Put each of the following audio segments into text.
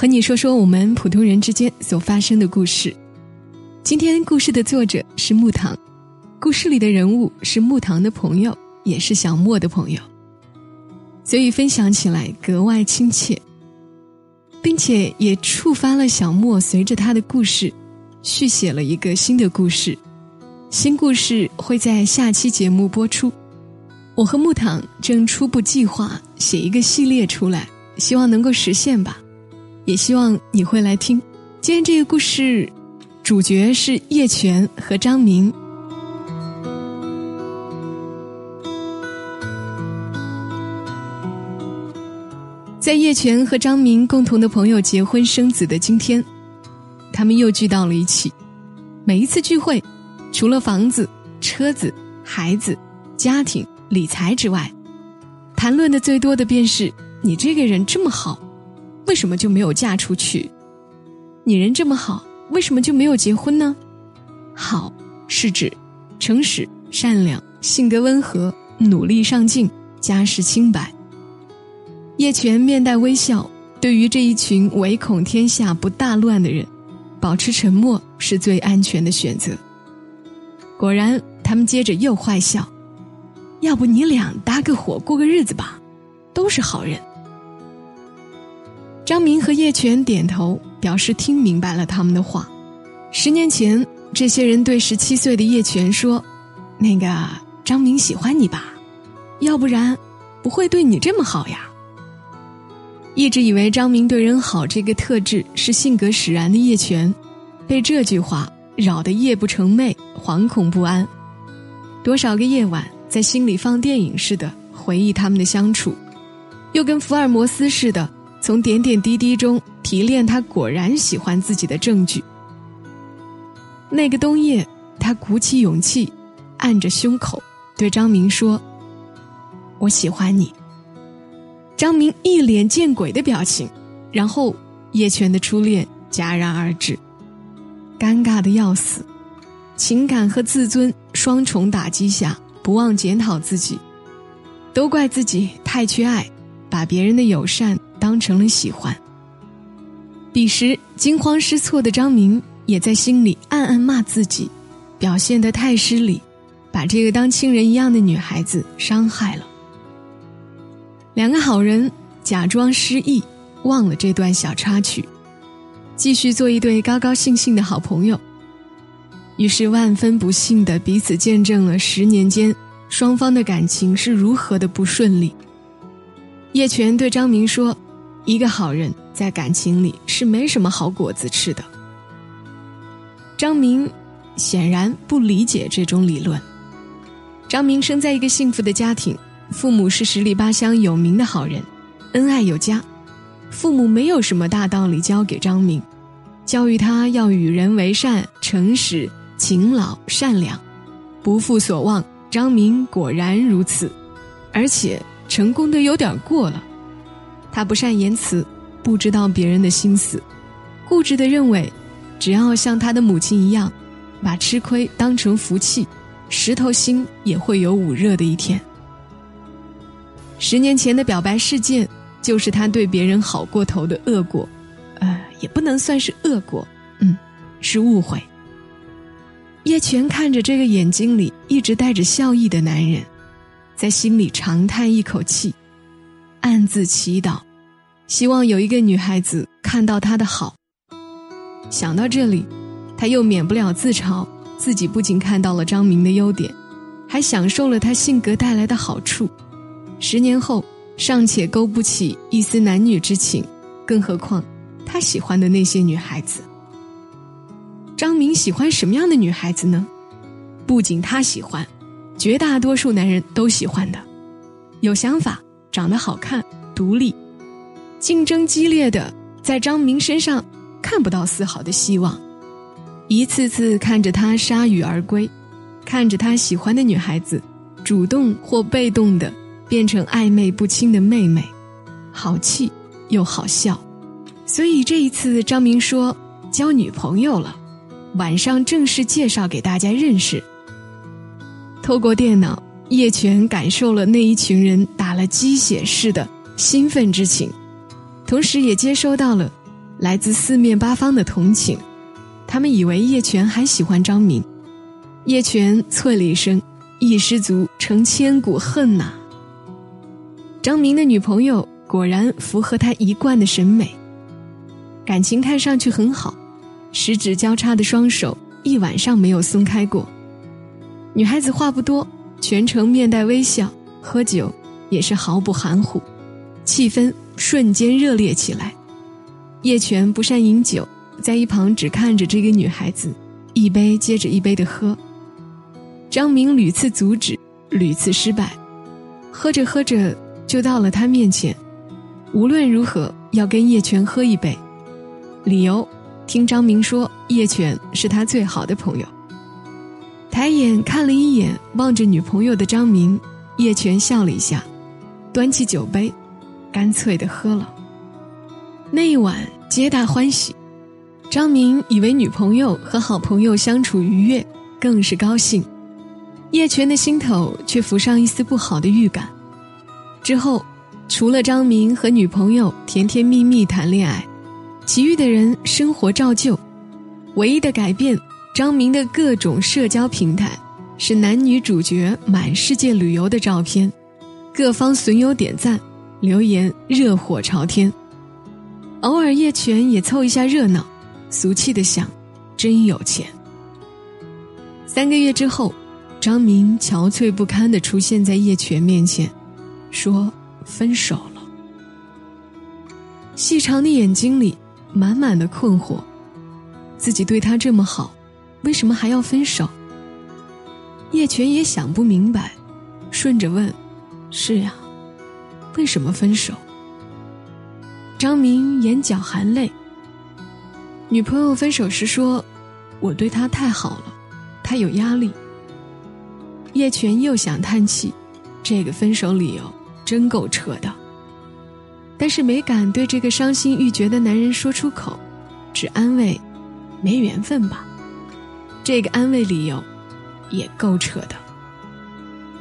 和你说说我们普通人之间所发生的故事。今天故事的作者是木糖，故事里的人物是木糖的朋友，也是小莫的朋友，所以分享起来格外亲切，并且也触发了小莫随着他的故事，续写了一个新的故事。新故事会在下期节目播出。我和木糖正初步计划写一个系列出来，希望能够实现吧。也希望你会来听。今天这个故事，主角是叶璇和张明。在叶璇和张明共同的朋友结婚生子的今天，他们又聚到了一起。每一次聚会。除了房子、车子、孩子、家庭、理财之外，谈论的最多的便是你这个人这么好，为什么就没有嫁出去？你人这么好，为什么就没有结婚呢？好是指诚实、善良、性格温和、努力上进、家世清白。叶璇面带微笑，对于这一群唯恐天下不大乱的人，保持沉默是最安全的选择。果然，他们接着又坏笑。要不你俩搭个伙过个日子吧，都是好人。张明和叶璇点头，表示听明白了他们的话。十年前，这些人对十七岁的叶璇说：“那个张明喜欢你吧？要不然不会对你这么好呀。”一直以为张明对人好这个特质是性格使然的叶璇，被这句话。扰得夜不成寐，惶恐不安。多少个夜晚，在心里放电影似的回忆他们的相处，又跟福尔摩斯似的，从点点滴滴中提炼他果然喜欢自己的证据。那个冬夜，他鼓起勇气，按着胸口对张明说：“我喜欢你。”张明一脸见鬼的表情，然后叶璇的初恋戛然而止。尴尬的要死，情感和自尊双重打击下，不忘检讨自己，都怪自己太缺爱，把别人的友善当成了喜欢。彼时惊慌失措的张明也在心里暗暗骂自己，表现得太失礼，把这个当亲人一样的女孩子伤害了。两个好人假装失忆，忘了这段小插曲。继续做一对高高兴兴的好朋友，于是万分不幸的彼此见证了十年间双方的感情是如何的不顺利。叶璇对张明说：“一个好人在感情里是没什么好果子吃的。”张明显然不理解这种理论。张明生在一个幸福的家庭，父母是十里八乡有名的好人，恩爱有加。父母没有什么大道理教给张明，教育他要与人为善、诚实、勤劳、善良，不负所望。张明果然如此，而且成功的有点过了。他不善言辞，不知道别人的心思，固执的认为，只要像他的母亲一样，把吃亏当成福气，石头心也会有捂热的一天。十年前的表白事件。就是他对别人好过头的恶果，呃，也不能算是恶果，嗯，是误会。叶璇看着这个眼睛里一直带着笑意的男人，在心里长叹一口气，暗自祈祷，希望有一个女孩子看到他的好。想到这里，他又免不了自嘲，自己不仅看到了张明的优点，还享受了他性格带来的好处。十年后。尚且勾不起一丝男女之情，更何况他喜欢的那些女孩子。张明喜欢什么样的女孩子呢？不仅他喜欢，绝大多数男人都喜欢的：有想法、长得好看、独立。竞争激烈的，在张明身上看不到丝毫的希望，一次次看着他铩羽而归，看着他喜欢的女孩子，主动或被动的变成暧昧不清的妹妹，好气又好笑。所以这一次，张明说交女朋友了，晚上正式介绍给大家认识。透过电脑，叶璇感受了那一群人了鸡血似的兴奋之情，同时也接收到了来自四面八方的同情。他们以为叶璇还喜欢张明，叶璇啐了一声：“一失足成千古恨呐！”张明的女朋友果然符合他一贯的审美，感情看上去很好，十指交叉的双手一晚上没有松开过。女孩子话不多，全程面带微笑，喝酒也是毫不含糊，气氛瞬间热烈起来。叶璇不善饮酒，在一旁只看着这个女孩子，一杯接着一杯的喝。张明屡次阻止，屡次失败，喝着喝着就到了他面前，无论如何要跟叶璇喝一杯，理由听张明说叶璇是他最好的朋友。抬眼看了一眼望着女朋友的张明，叶璇笑了一下，端起酒杯，干脆的喝了。那一晚皆大欢喜，张明以为女朋友和好朋友相处愉悦，更是高兴。叶璇的心头却浮上一丝不好的预感。之后，除了张明和女朋友甜甜蜜蜜谈恋爱，其余的人生活照旧，唯一的改变。张明的各种社交平台是男女主角满世界旅游的照片，各方损友点赞、留言，热火朝天。偶尔叶璇也凑一下热闹，俗气的想，真有钱。三个月之后，张明憔悴不堪的出现在叶璇面前，说分手了。细长的眼睛里满满的困惑，自己对他这么好。为什么还要分手？叶璇也想不明白，顺着问：“是呀，为什么分手？”张明眼角含泪。女朋友分手时说：“我对她太好了，她有压力。”叶泉又想叹气，这个分手理由真够扯的。但是没敢对这个伤心欲绝的男人说出口，只安慰：“没缘分吧。”这个安慰理由，也够扯的。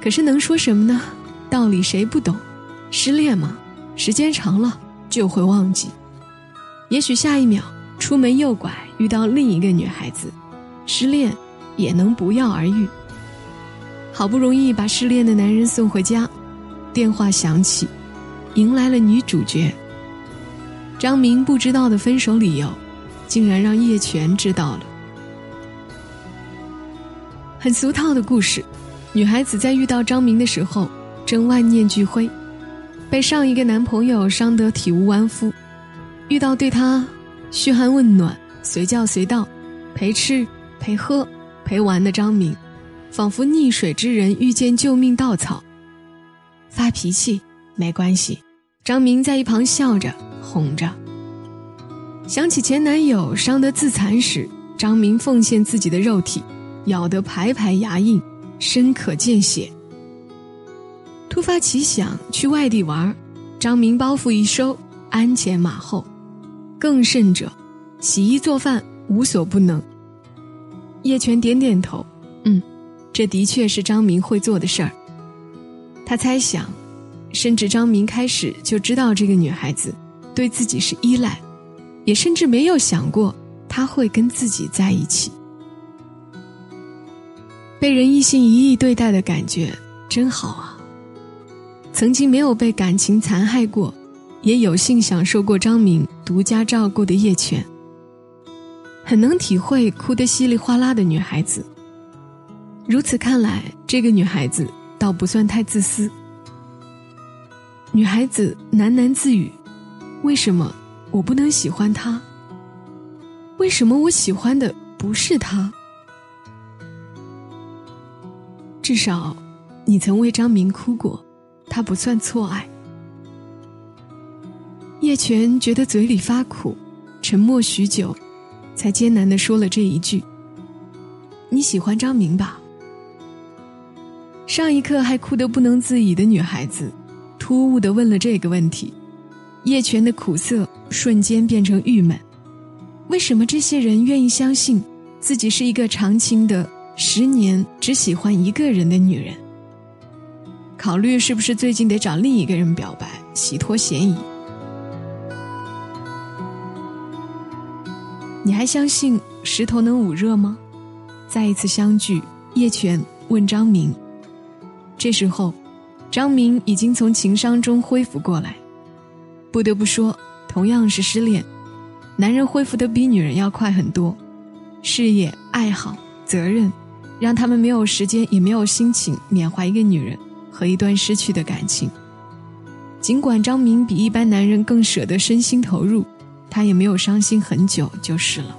可是能说什么呢？道理谁不懂？失恋嘛，时间长了就会忘记。也许下一秒出门右拐遇到另一个女孩子，失恋也能不药而愈。好不容易把失恋的男人送回家，电话响起，迎来了女主角。张明不知道的分手理由，竟然让叶璇知道了。很俗套的故事，女孩子在遇到张明的时候，正万念俱灰，被上一个男朋友伤得体无完肤，遇到对她嘘寒问暖、随叫随到、陪吃陪喝陪玩的张明，仿佛溺水之人遇见救命稻草。发脾气没关系，张明在一旁笑着哄着。想起前男友伤得自残时，张明奉献自己的肉体。咬得排排牙印，深可见血。突发奇想去外地玩，张明包袱一收，鞍前马后。更甚者，洗衣做饭无所不能。叶璇点点头，嗯，这的确是张明会做的事儿。他猜想，甚至张明开始就知道这个女孩子对自己是依赖，也甚至没有想过他会跟自己在一起。被人一心一意对待的感觉真好啊！曾经没有被感情残害过，也有幸享受过张明独家照顾的叶璇，很能体会哭得稀里哗啦的女孩子。如此看来，这个女孩子倒不算太自私。女孩子喃喃自语：“为什么我不能喜欢他？为什么我喜欢的不是他？”至少，你曾为张明哭过，他不算错爱。叶璇觉得嘴里发苦，沉默许久，才艰难的说了这一句：“你喜欢张明吧？”上一刻还哭得不能自已的女孩子，突兀的问了这个问题，叶泉的苦涩瞬间变成郁闷。为什么这些人愿意相信自己是一个长情的、十年只喜欢一个人的女人？考虑是不是最近得找另一个人表白，洗脱嫌疑？你还相信石头能捂热吗？再一次相聚，叶泉问张明。这时候，张明已经从情伤中恢复过来。不得不说，同样是失恋，男人恢复的比女人要快很多。事业、爱好、责任，让他们没有时间，也没有心情缅怀一个女人和一段失去的感情。尽管张明比一般男人更舍得身心投入，他也没有伤心很久，就是了。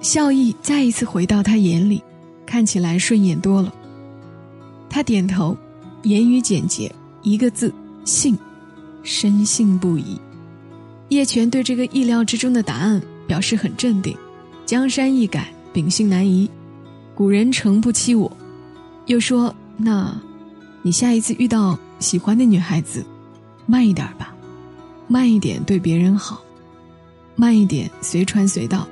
笑意再一次回到他眼里，看起来顺眼多了。他点头，言语简洁，一个字：信，深信不疑。叶泉对这个意料之中的答案表示很镇定。江山易改，秉性难移。古人诚不欺我。又说：“那，你下一次遇到喜欢的女孩子，慢一点吧，慢一点对别人好，慢一点随传随到，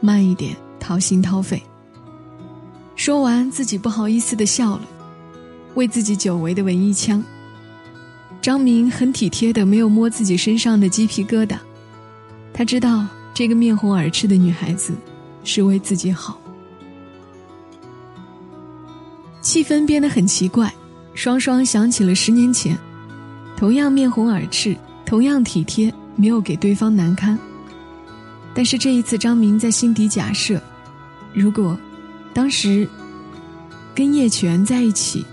慢一点掏心掏肺。”说完，自己不好意思的笑了。为自己久违的文艺腔。张明很体贴的没有摸自己身上的鸡皮疙瘩，他知道这个面红耳赤的女孩子是为自己好。气氛变得很奇怪，双双想起了十年前，同样面红耳赤，同样体贴，没有给对方难堪。但是这一次，张明在心底假设，如果当时跟叶泉在一起。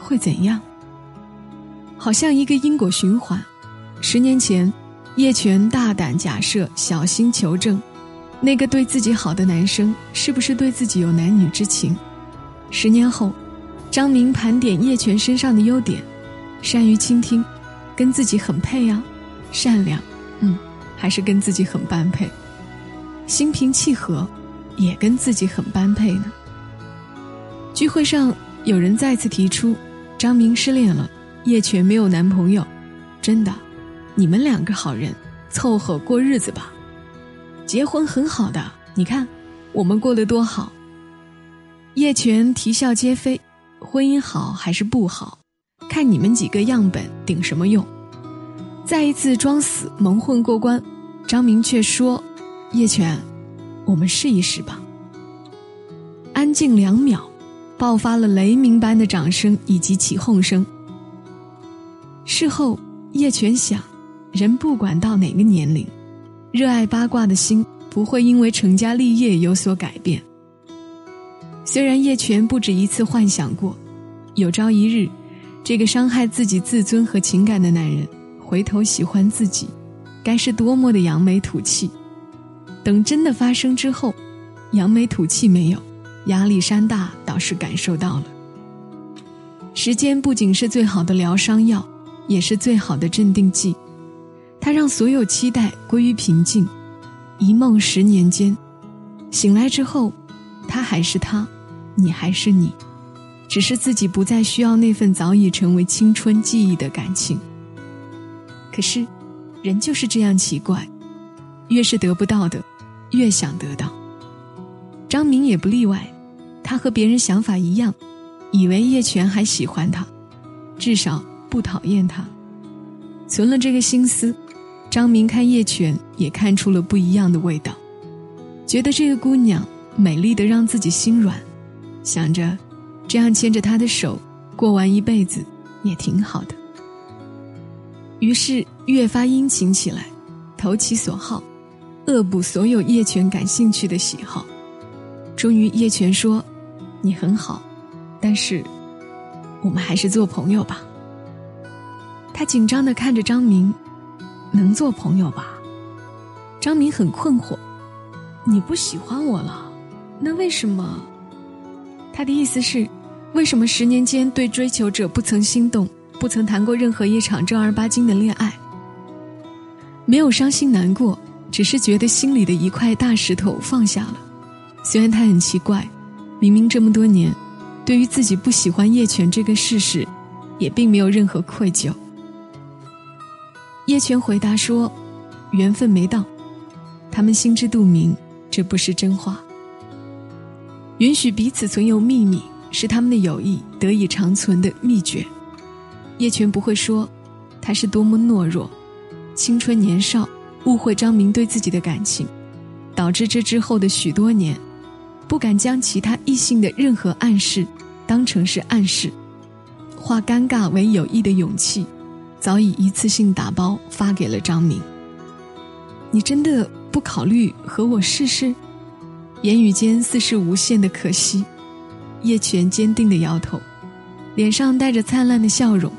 会怎样？好像一个因果循环。十年前，叶泉大胆假设，小心求证，那个对自己好的男生是不是对自己有男女之情？十年后，张明盘点叶泉身上的优点：善于倾听，跟自己很配啊；善良，嗯，还是跟自己很般配；心平气和，也跟自己很般配呢。聚会上，有人再次提出。张明失恋了，叶泉没有男朋友，真的，你们两个好人，凑合过日子吧。结婚很好的，你看，我们过得多好。叶泉啼笑皆非，婚姻好还是不好，看你们几个样本顶什么用？再一次装死蒙混过关，张明却说：“叶泉，我们试一试吧。”安静两秒。爆发了雷鸣般的掌声以及起哄声。事后，叶泉想，人不管到哪个年龄，热爱八卦的心不会因为成家立业有所改变。虽然叶泉不止一次幻想过，有朝一日，这个伤害自己自尊和情感的男人回头喜欢自己，该是多么的扬眉吐气。等真的发生之后，扬眉吐气没有。压力山大，倒是感受到了。时间不仅是最好的疗伤药，也是最好的镇定剂。它让所有期待归于平静。一梦十年间，醒来之后，他还是他，你还是你，只是自己不再需要那份早已成为青春记忆的感情。可是，人就是这样奇怪，越是得不到的，越想得到。张明也不例外。他和别人想法一样，以为叶泉还喜欢他，至少不讨厌他。存了这个心思，张明看叶泉也看出了不一样的味道，觉得这个姑娘美丽的让自己心软，想着这样牵着他的手过完一辈子也挺好的。于是越发殷勤起来，投其所好，恶补所有叶泉感兴趣的喜好。终于，叶泉说。你很好，但是，我们还是做朋友吧。他紧张的看着张明，能做朋友吧？张明很困惑，你不喜欢我了，那为什么？他的意思是，为什么十年间对追求者不曾心动，不曾谈过任何一场正儿八经的恋爱？没有伤心难过，只是觉得心里的一块大石头放下了。虽然他很奇怪，明明这么多年，对于自己不喜欢叶泉这个事实，也并没有任何愧疚。叶泉回答说：“缘分没到，他们心知肚明，这不是真话。允许彼此存有秘密，是他们的友谊得以长存的秘诀。”叶泉不会说，他是多么懦弱，青春年少误会张明对自己的感情，导致这之后的许多年，不敢将其他异性的任何暗示当成是暗示，化尴尬为友谊的勇气。早已一次性打包发给了张明。你真的不考虑和我试试？言语间似是无限的可惜。叶泉坚定的摇头，脸上带着灿烂的笑容，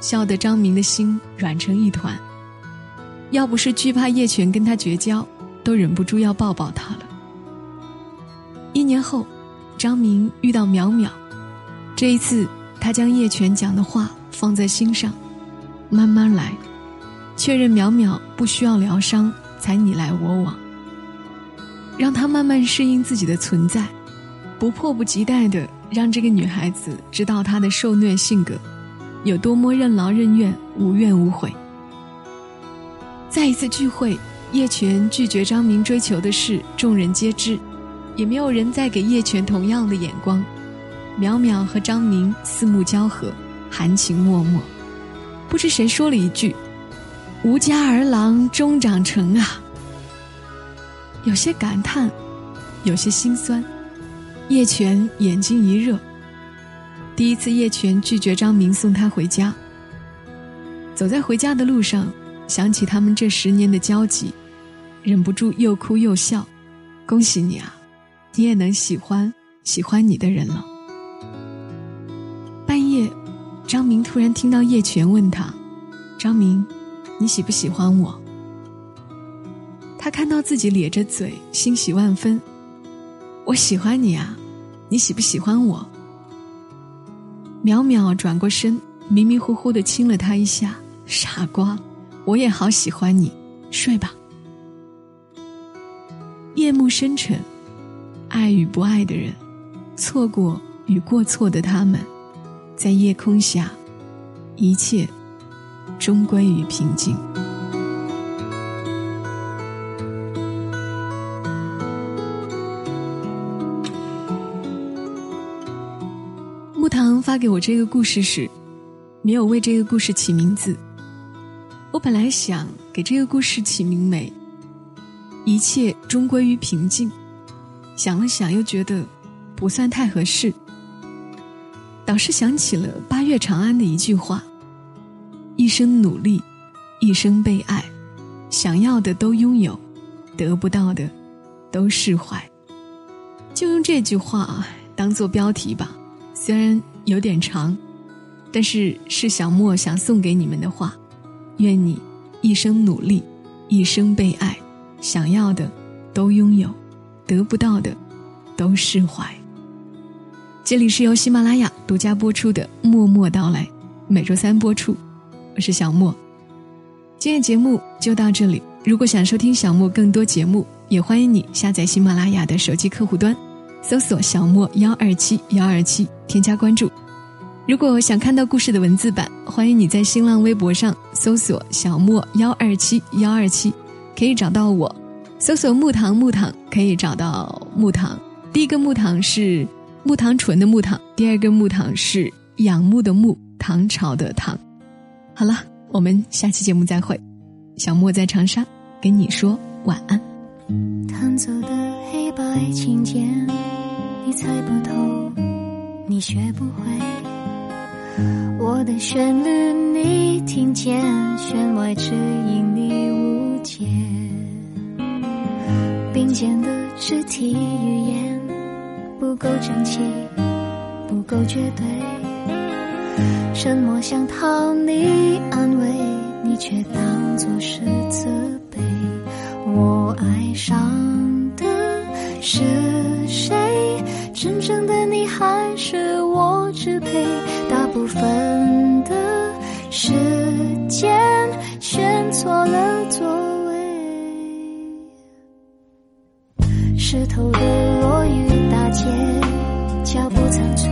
笑得张明的心软成一团。要不是惧怕叶泉跟他绝交，都忍不住要抱抱他了。一年后，张明遇到淼淼，这一次他将叶泉讲的话放在心上。慢慢来，确认淼淼不需要疗伤才你来我往，让她慢慢适应自己的存在，不迫不及待的让这个女孩子知道她的受虐性格有多么任劳任怨、无怨无悔。再一次聚会，叶泉拒绝张明追求的事，众人皆知，也没有人再给叶泉同样的眼光。淼淼和张明四目交合，含情脉脉。不知谁说了一句：“无家儿郎终长成啊。”有些感叹，有些心酸。叶泉眼睛一热。第一次，叶泉拒绝张明送他回家。走在回家的路上，想起他们这十年的交集，忍不住又哭又笑。恭喜你啊，你也能喜欢喜欢你的人了。半夜。张明突然听到叶泉问他：“张明，你喜不喜欢我？”他看到自己咧着嘴，欣喜万分。“我喜欢你啊，你喜不喜欢我？”淼淼转过身，迷迷糊糊的亲了他一下：“傻瓜，我也好喜欢你，睡吧。”夜幕深沉，爱与不爱的人，错过与过错的他们。在夜空下，一切终归于平静。发给我这个故事时，没有为这个故事起名字。我本来想给这个故事起名为“一切终归于平静”，想了想，又觉得不算太合适。倒是想起了八月长安的一句话：“一生努力，一生被爱，想要的都拥有，得不到的都释怀。”就用这句话当做标题吧。虽然有点长，但是是小莫想送给你们的话。愿你一生努力，一生被爱，想要的都拥有，得不到的都释怀。这里是由喜马拉雅独家播出的《默默到来》，每周三播出。我是小莫，今天节目就到这里。如果想收听小莫更多节目，也欢迎你下载喜马拉雅的手机客户端，搜索“小莫幺二七幺二七”，添加关注。如果想看到故事的文字版，欢迎你在新浪微博上搜索“小莫幺二七幺二七”，可以找到我；搜索“木糖木糖”可以找到木糖。第一个木糖是。木糖醇的木糖，第二个木糖是仰慕的慕，唐朝的唐。好了，我们下期节目再会。小莫在长沙跟你说晚安。弹奏的黑白琴键，你猜不透，你学不会。我的旋律你听见，弦外之音你误解。并肩的肢体语言。不够整齐，不够绝对。沉默想讨你安慰，你却当作是责备。我爱上的是？真正的你还是我支配。大部分的时间选错了座位。石头的落雨大街脚步仓促